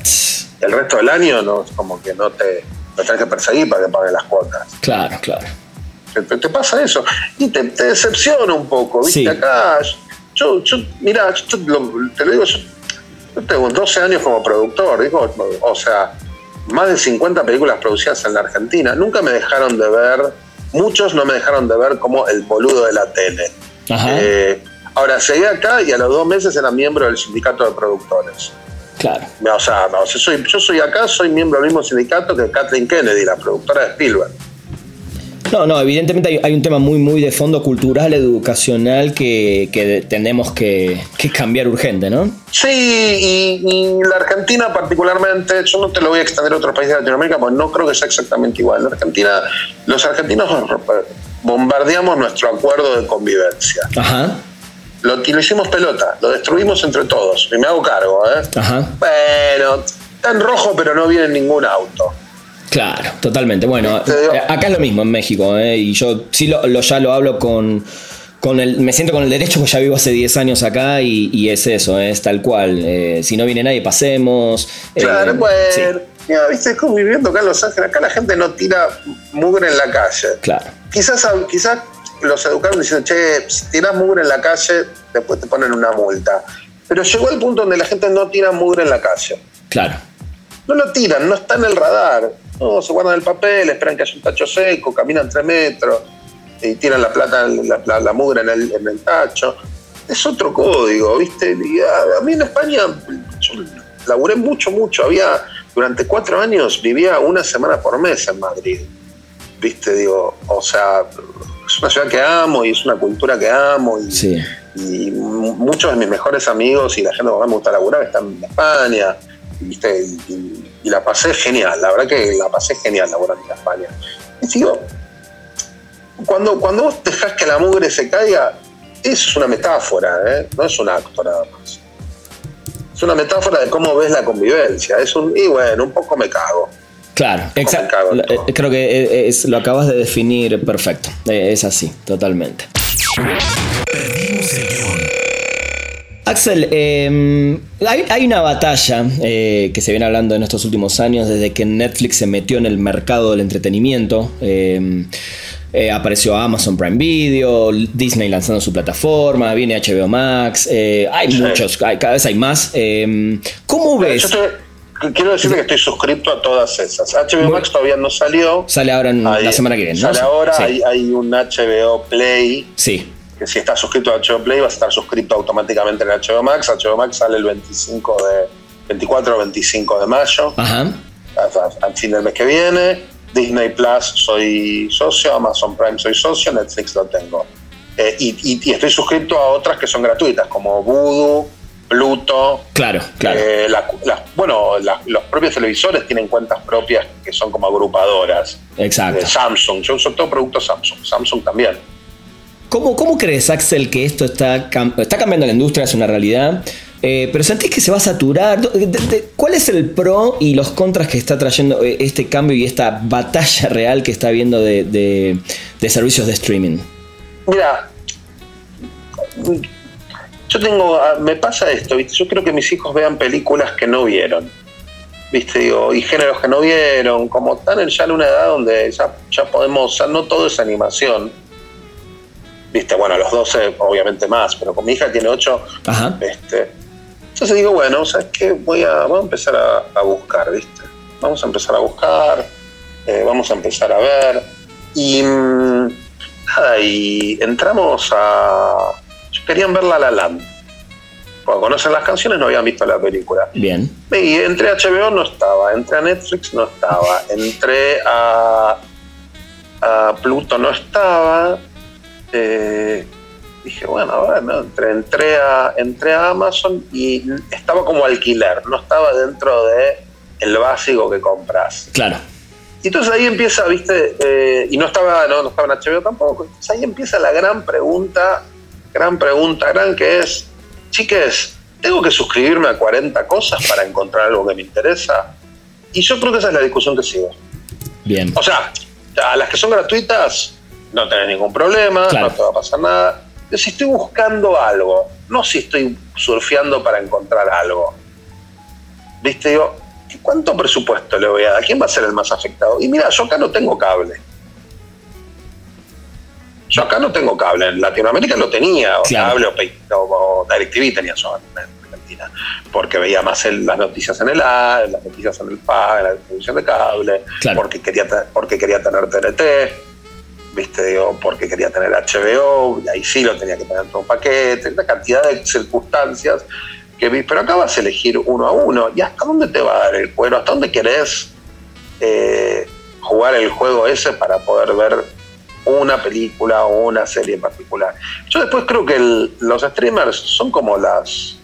El resto del año no es como que no te lo tenés que perseguir para que paguen las cuotas. Claro, claro. Te, pasa eso. Y te, decepciona un poco, ¿viste? Acá, yo, yo mira, te lo digo, yo, tengo 12 años como productor, digo, o sea, más de 50 películas producidas en la Argentina. Nunca me dejaron de ver muchos no me dejaron de ver como el boludo de la tele. Eh, ahora, seguí acá y a los dos meses era miembro del sindicato de productores. Claro. O sea, soy, yo soy acá, soy miembro del mismo sindicato que Kathleen Kennedy, la productora de Spielberg. No, no, evidentemente hay, un tema muy, muy de fondo cultural, educacional, que, tenemos que, cambiar urgente, ¿no? Sí, y, la Argentina particularmente, yo no te lo voy a extender a otros países de Latinoamérica, porque no creo que sea exactamente igual. En Argentina, los argentinos bombardeamos nuestro acuerdo de convivencia. Ajá. Lo, lo hicimos pelota, lo destruimos entre todos, y me hago cargo, ¿eh? Ajá. Bueno, está en rojo, pero no viene ningún auto. Claro, totalmente. Bueno, eh, acá es lo mismo en México, ¿eh? y yo sí lo, ya lo hablo con, con el, me siento con el derecho, porque ya vivo hace 10 años acá y, es eso, ¿eh? es tal cual. Eh, si no viene nadie, pasemos. Claro, pues, mira, viste, es como viviendo acá en Los Ángeles, acá la gente no tira mugre en la calle. Claro. Quizás, quizás los educaron diciendo, che, si tiras mugre en la calle, después te ponen una multa. Pero llegó el punto donde la gente no tira mugre en la calle. Claro. No lo tiran, no está en el radar. No, se guardan el papel, esperan que haya un tacho seco, caminan tres metros y tiran la plata, la, la, mugre en el, en el, tacho. Es otro código, ¿viste? a, mí en España, yo laburé mucho, mucho. Había, durante cuatro años, vivía una semana por mes en Madrid. ¿Viste? Digo, o sea, es una ciudad que amo y es una cultura que amo. Y, y muchos de mis mejores amigos y la gente que más me gusta laburar están en España. ¿viste? Y, y la pasé genial, la verdad que la pasé genial laborando en España. Y digo, cuando, cuando vos dejás que la mugre se caiga, eso es una metáfora, ¿eh? no es un acto nada más. Es una metáfora de cómo ves la convivencia. Es un, y bueno, un poco me cago. Claro, exacto. Eh, creo que es, lo acabas de definir perfecto. Es así, totalmente. Axel, em, hay, una batalla eh, que se viene hablando en estos últimos años desde que Netflix se metió en el mercado del entretenimiento. Em, eh, apareció Amazon Prime Video, Disney lanzando su plataforma, viene HBO Max, eh, hay muchos, cada vez hay más. Em, ¿Cómo ves? quiero decirte que estoy suscrito a todas esas. HBO Max todavía no salió. Sale ahora en la semana que viene. Sale ahora, hay, hay, un HBO Play. Sí que si estás suscrito a HBO Play vas a estar suscrito automáticamente en HBO Max. HBO Max sale el 25 de 24 o 25 de mayo, Ajá. al fin del mes que viene. Disney Plus soy socio, Amazon Prime soy socio, Netflix lo tengo. Eh, y, estoy suscrito a otras que son gratuitas, como Voodoo, Pluto. Claro, claro. Eh, bueno, los propios televisores tienen cuentas propias que son como agrupadoras. Exacto. Samsung, yo uso todo producto Samsung, Samsung también. ¿Cómo, ¿Cómo, crees, Axel, que esto está, está cambiando la industria? Es una realidad. Eh, pero sentís que se va a saturar. ¿Cuál es el pro y los contras que está trayendo eh, este cambio y esta batalla real que está habiendo de, servicios de streaming? Mira, yo tengo, ah, me pasa esto, ¿viste? yo quiero que mis hijos vean películas que no vieron, ¿viste? Digo, y géneros que no vieron, como están ya en una edad donde ya, ya podemos, ya no todo es animación viste, bueno, a los 12 obviamente más, pero con mi hija tiene 8, este, entonces digo, bueno, ¿sabes qué? Voy a, voy a empezar a, buscar, viste, vamos a empezar a buscar, eh, vamos a empezar a ver, y mm, nada, y entramos a, querían ver La La Land, porque conocen las canciones no habían visto la película. Bien. Y entré a HBO, no estaba, entré a Netflix, no estaba, entré a, a Pluto, no estaba, eh, dije, bueno, a entré, a, entré a Amazon y estaba como alquiler, no estaba dentro de el básico que compras. Claro. Y entonces ahí empieza, viste, eh, y no estaba, no, no, estaba en HBO tampoco, entonces ahí empieza la gran pregunta, gran pregunta, gran que es, chiques, ¿tengo que suscribirme a 40 cosas para encontrar algo que me interesa? Y yo creo que esa es la discusión que sigo. Bien. O sea, a las que son gratuitas, no tenés ningún problema, no te va a pasar nada. si estoy buscando algo, no si estoy surfeando para encontrar algo. ¿Viste? Digo, ¿cuánto presupuesto le voy a dar? ¿Quién va a ser el más afectado? Y mira, yo acá no tengo cable. Yo acá no tengo cable. En Latinoamérica lo tenía, o cable o, DirecTV tenía eso en Argentina. Porque veía más las noticias en el A, las noticias en el PA, en la televisión de cable, porque, quería, porque quería tener TNT viste, digo, porque quería tener HBO, y ahí sí lo tenía que tener todo un paquete, una cantidad de circunstancias que pero acá vas a elegir uno a uno, y hasta dónde te va a dar el cuero, hasta dónde querés eh, jugar el juego ese para poder ver una película o una serie en particular. Yo después creo que los streamers son como las,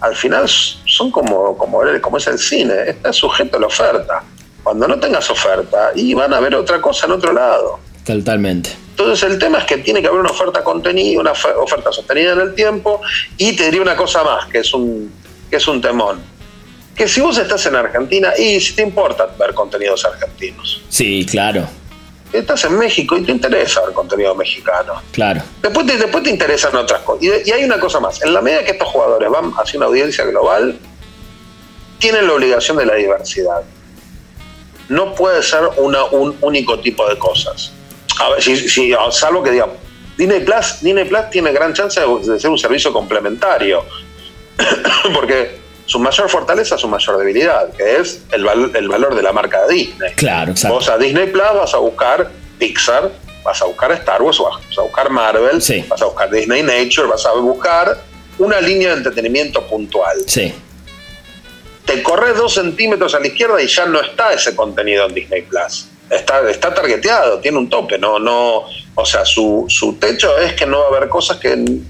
al final son como, como, como es el cine, está sujeto a la oferta. Cuando no tengas oferta, y van a ver otra cosa en otro lado. Totalmente. Entonces el tema es que tiene que haber una oferta contenida, una oferta sostenida en el tiempo y te diría una cosa más, que es un, que es un temón. Que si vos estás en Argentina y si te importa ver contenidos argentinos. Sí, claro. Estás en México y te interesa ver contenido mexicano. Claro. Después te, después te interesan otras cosas. Y, hay una cosa más. En la medida que estos jugadores van hacia una audiencia global, tienen la obligación de la diversidad. No puede ser una, un único tipo de cosas a ver, si, si, salvo que diga, Disney Plus, Disney Plus tiene gran chance de, ser un servicio complementario, [COUGHS] porque su mayor fortaleza es su mayor debilidad, que es el, el valor de la marca de Disney. Claro, exacto. Vos a Disney Plus vas a buscar Pixar, vas a buscar Star Wars, vas a buscar Marvel, vas a buscar Disney Nature, vas a buscar una línea de entretenimiento puntual. Sí. Te corres dos centímetros a la izquierda y ya no está ese contenido en Disney Plus está, está targeteado, tiene un tope, no, no, o sea, su, su techo es que no va a haber cosas que,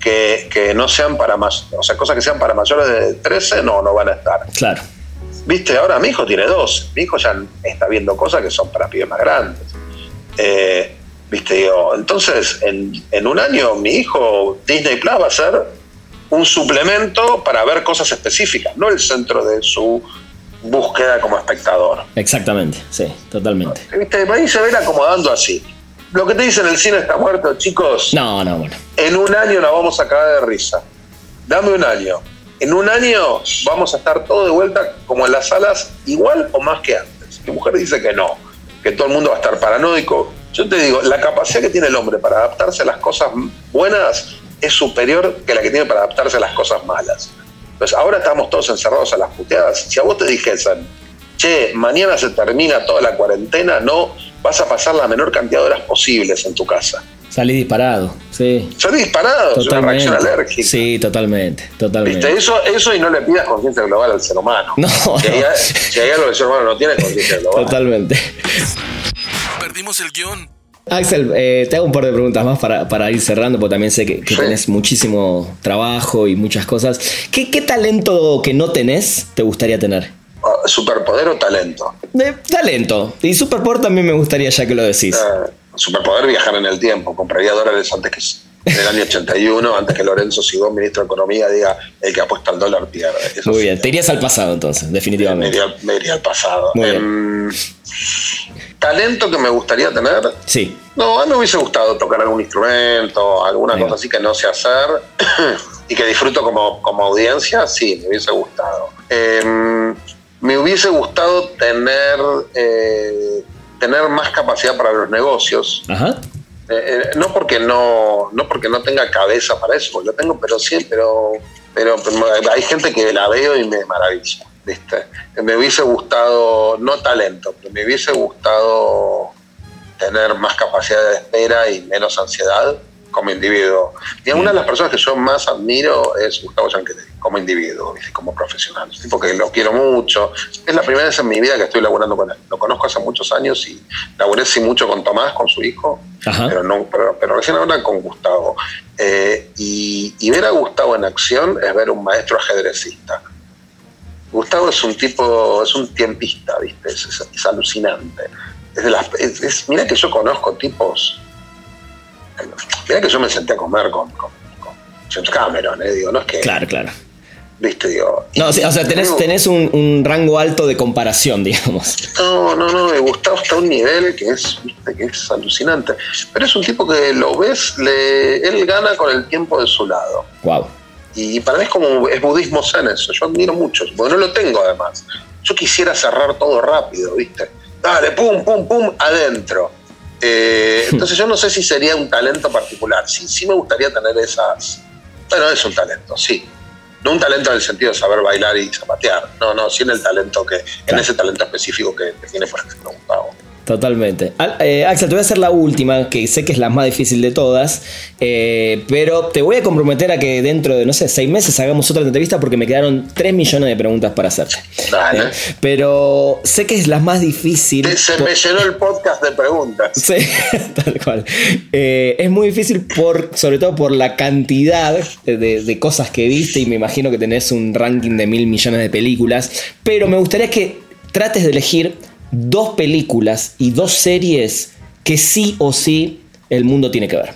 que, no sean para más, o sea, cosas que sean para mayores de 13 no, no van a estar. Claro. Viste, ahora mi hijo tiene dos, mi hijo ya está viendo cosas que son para pibes más grandes. Eh, Viste, entonces en, en, un año mi hijo Disney Plus va a ser un suplemento para ver cosas específicas, no el centro de su búsqueda como espectador. Exactamente, sí, totalmente. ¿Viste? Ahí se ven acomodando así. Lo que te dicen el cine está muerto, chicos. No, no, bueno. En un año la vamos a cagar de risa. Dame un año. En un año vamos a estar todo de vuelta como en las salas, igual o más que antes. Mi mujer dice que no, que todo el mundo va a estar paranoico. Yo te digo, la capacidad que tiene el hombre para adaptarse a las cosas buenas es superior que la que tiene para adaptarse a las cosas malas. Entonces, ahora estamos todos encerrados a las puteadas. Si a vos te dijesen, che, mañana se termina toda la cuarentena, no vas a pasar la menor cantidad de horas posibles en tu casa. Salí disparado, sí. Salí disparado, es una reacción alérgica. Sí, totalmente, totalmente. ¿Viste? Eso, eso y no le pidas conciencia global al ser humano. No, si, hay, si hay algo que el ser humano no tiene, conciencia global. Totalmente. Perdimos el guion. Axel, eh, te hago un par de preguntas más para, para ir cerrando, porque también sé que, que Sí. tenés muchísimo trabajo y muchas cosas. ¿Qué, ¿Qué talento que no tenés te gustaría tener? Ah, Superpoder o talento. Talento. Y superpoder también me gustaría, ya que lo decís. Eh, superpoder viajar en el tiempo. Compraría dólares antes que en el año 81, antes que Lorenzo Sigón, ministro de Economía, diga el que apuesta al dólar pierde. Eso Muy bien, te irías al pasado entonces, Me definitivamente. iría, me iría al pasado. Muy Em, talento que me gustaría tener. Sí, No, a mí me hubiese gustado tocar algún instrumento, alguna cosa así que no sé hacer [CLEARS THROAT] y que disfruto como, como audiencia, sí, me hubiese gustado. Em, me hubiese gustado tener, eh, tener más capacidad para los negocios. ajá. Eh, eh, no porque no no porque no tenga cabeza para eso, porque lo tengo, pero sí, pero, pero, hay gente que la veo y me maravilla. ¿viste? Me hubiese gustado, no talento, pero me hubiese gustado tener más capacidad de espera y menos ansiedad como individuo. Y una de las personas que yo más admiro es Gustavo Gianquetti, como individuo, ¿viste? como profesional. Es un tipo que lo quiero mucho. Es la primera vez en mi vida que estoy laburando con él. Lo conozco hace muchos años y laburé sí mucho con Tomás, con su hijo, Ajá. pero, no, pero, pero recién ahora con Gustavo. Eh, y, y ver a Gustavo en acción es ver un maestro ajedrecista. Gustavo es un tipo, es un tiempista, ¿viste? Es, es- es alucinante. Es de las, es- mira que yo conozco tipos. Mira que yo me senté a comer con, con, con James Cameron, ¿eh? Digo, no es que. Claro, claro. ¿Viste? Digo. No, o sea, o sea, tenés, un, un rango alto de comparación, [LAUGHS] digamos. No, no, no, de Gustavo está a un nivel que es, viste, que es alucinante. Pero es un tipo que lo ves, le, él gana con el tiempo de su lado. Wow. Y para mí es como es budismo zen eso. Yo admiro mucho, porque no lo tengo además. Yo quisiera cerrar todo rápido, ¿viste? Dale, pum, pum, pum, adentro. Eh, [LAUGHS] entonces yo no sé si sería un talento particular. Sí, sí me gustaría tener esas. Bueno, es un talento, sí. No un talento en el sentido de saber bailar y zapatear. No, no, sí en el talento que, en Claro. ese talento específico que, que tiene, por ejemplo, Gustavo. Totalmente. Al- eh, Axel, te voy a hacer la última, que sé que es la más difícil de todas, eh, pero te voy a comprometer a que dentro de, no sé, seis meses hagamos otra entrevista porque me quedaron 3 millones de preguntas para hacerte. Dale. Eh, Pero sé que es la más difícil. Se me llenó el podcast de preguntas. [LAUGHS] Sí, tal cual. Es muy difícil por, sobre todo por la cantidad de, de cosas que viste y me imagino que tenés un ranking de mil millones de películas, pero me gustaría que trates de elegir dos películas y dos series que sí o sí el mundo tiene que ver.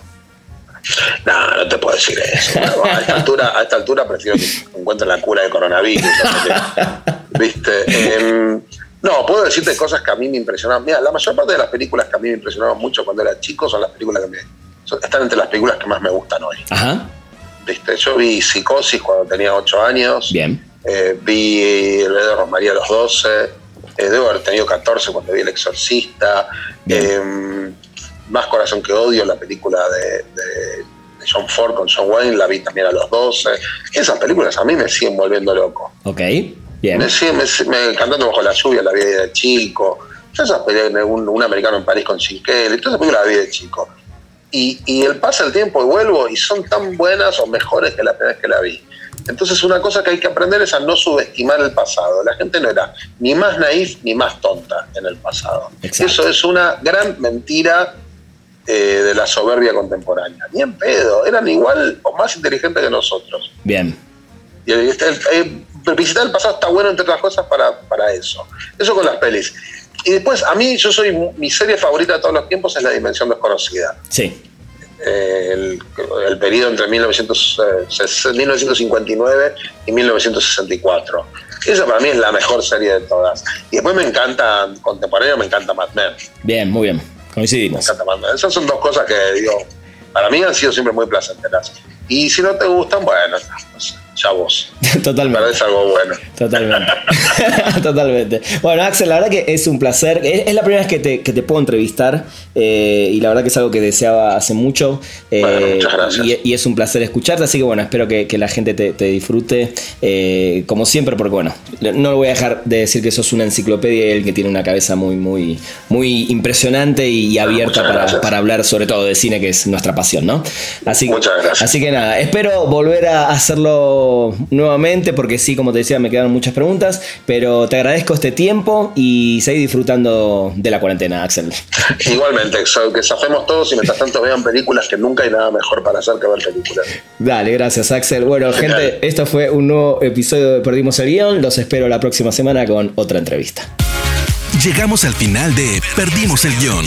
No, no te puedo decir eso. No, [LAUGHS] a, esta altura, a esta altura prefiero que encuentren la cura de coronavirus. [LAUGHS] ¿Viste? Em, no, puedo decirte cosas que a mí me impresionaban. Mira, la mayor parte de las películas que a mí me impresionaban mucho cuando era chico son las películas que me. son- están entre las películas que más me gustan hoy. Ajá, ¿Viste? Yo vi Psicosis cuando tenía 8 años. bien. Eh, vi El de Rosmaría a los 12. Eh, debo haber tenido 14 cuando vi El Exorcista. Eh, Más Corazón que Odio, la película de, de- de John Ford con John Wayne, la vi también a los 12. Esas películas a mí me siguen volviendo loco. Ok, bien. Me siguen, me, me- Cantando bajo la lluvia, la vi de chico. Esas películas, un, un americano en París con Jim Kelly, todas esas películas la vi de chico. Y, y el pasa el tiempo y vuelvo y son tan buenas o mejores que la primera vez que la vi. Entonces una cosa que hay que aprender es a no subestimar el pasado. La gente no era ni más naif ni más tonta en el pasado. Exacto. Eso es una gran mentira eh, de la soberbia contemporánea. Ni en pedo, eran igual o más inteligentes que nosotros. Bien. Y el, el- el- visitar el pasado está bueno, entre otras cosas, para, para eso. Eso con las pelis. Y después, a mí, yo soy, mi serie favorita de todos los tiempos es La Dimensión Desconocida. Sí. El, el, periodo entre 1959 y 1964. Esa para mí es la mejor serie de todas. Y después me encanta, contemporáneo, me encanta Mad Men. Bien, muy bien. Coincidimos. Me encanta Mad Men. Esas son dos cosas que, digo, para mí han sido siempre muy placenteras. Y si no te gustan, bueno, no sé ya vos. [LAUGHS] Totalmente. Parece algo bueno. Totalmente. [LAUGHS] [LAUGHS] Totalmente. Bueno, Axel, la verdad que es un placer. Es, la primera vez que te, que te puedo entrevistar eh, y la verdad que es algo que deseaba hace mucho. Eh, muchas gracias. Y, es un placer escucharte, así que bueno, espero que, la gente te, disfrute eh, como siempre, porque bueno, no lo voy a dejar de decir que sos una enciclopedia y el que tiene una cabeza muy, muy, muy impresionante y abierta para, para, hablar sobre todo de cine, que es nuestra pasión, ¿no? Así, muchas gracias. Así que nada, espero volver a hacerlo nuevamente porque sí, como te decía, me quedaron muchas preguntas, pero te agradezco este tiempo y seguir disfrutando de la cuarentena, Axel. [LAUGHS] Igualmente, que zafemos todos y mientras tanto vean películas que nunca hay nada mejor para hacer que ver películas. Dale, gracias Axel. Bueno, gente, esto fue un nuevo episodio de Perdimos el Guión. Los espero la próxima semana con otra entrevista. Llegamos al final de Perdimos el Guión.